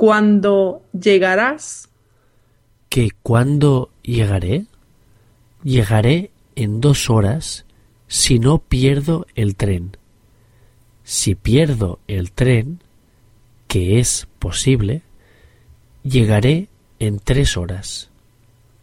Cuando llegarás? ¿Que cuándo llegaré? Llegaré en dos horas si no pierdo el tren. Si pierdo el tren, que es posible, llegaré en tres horas.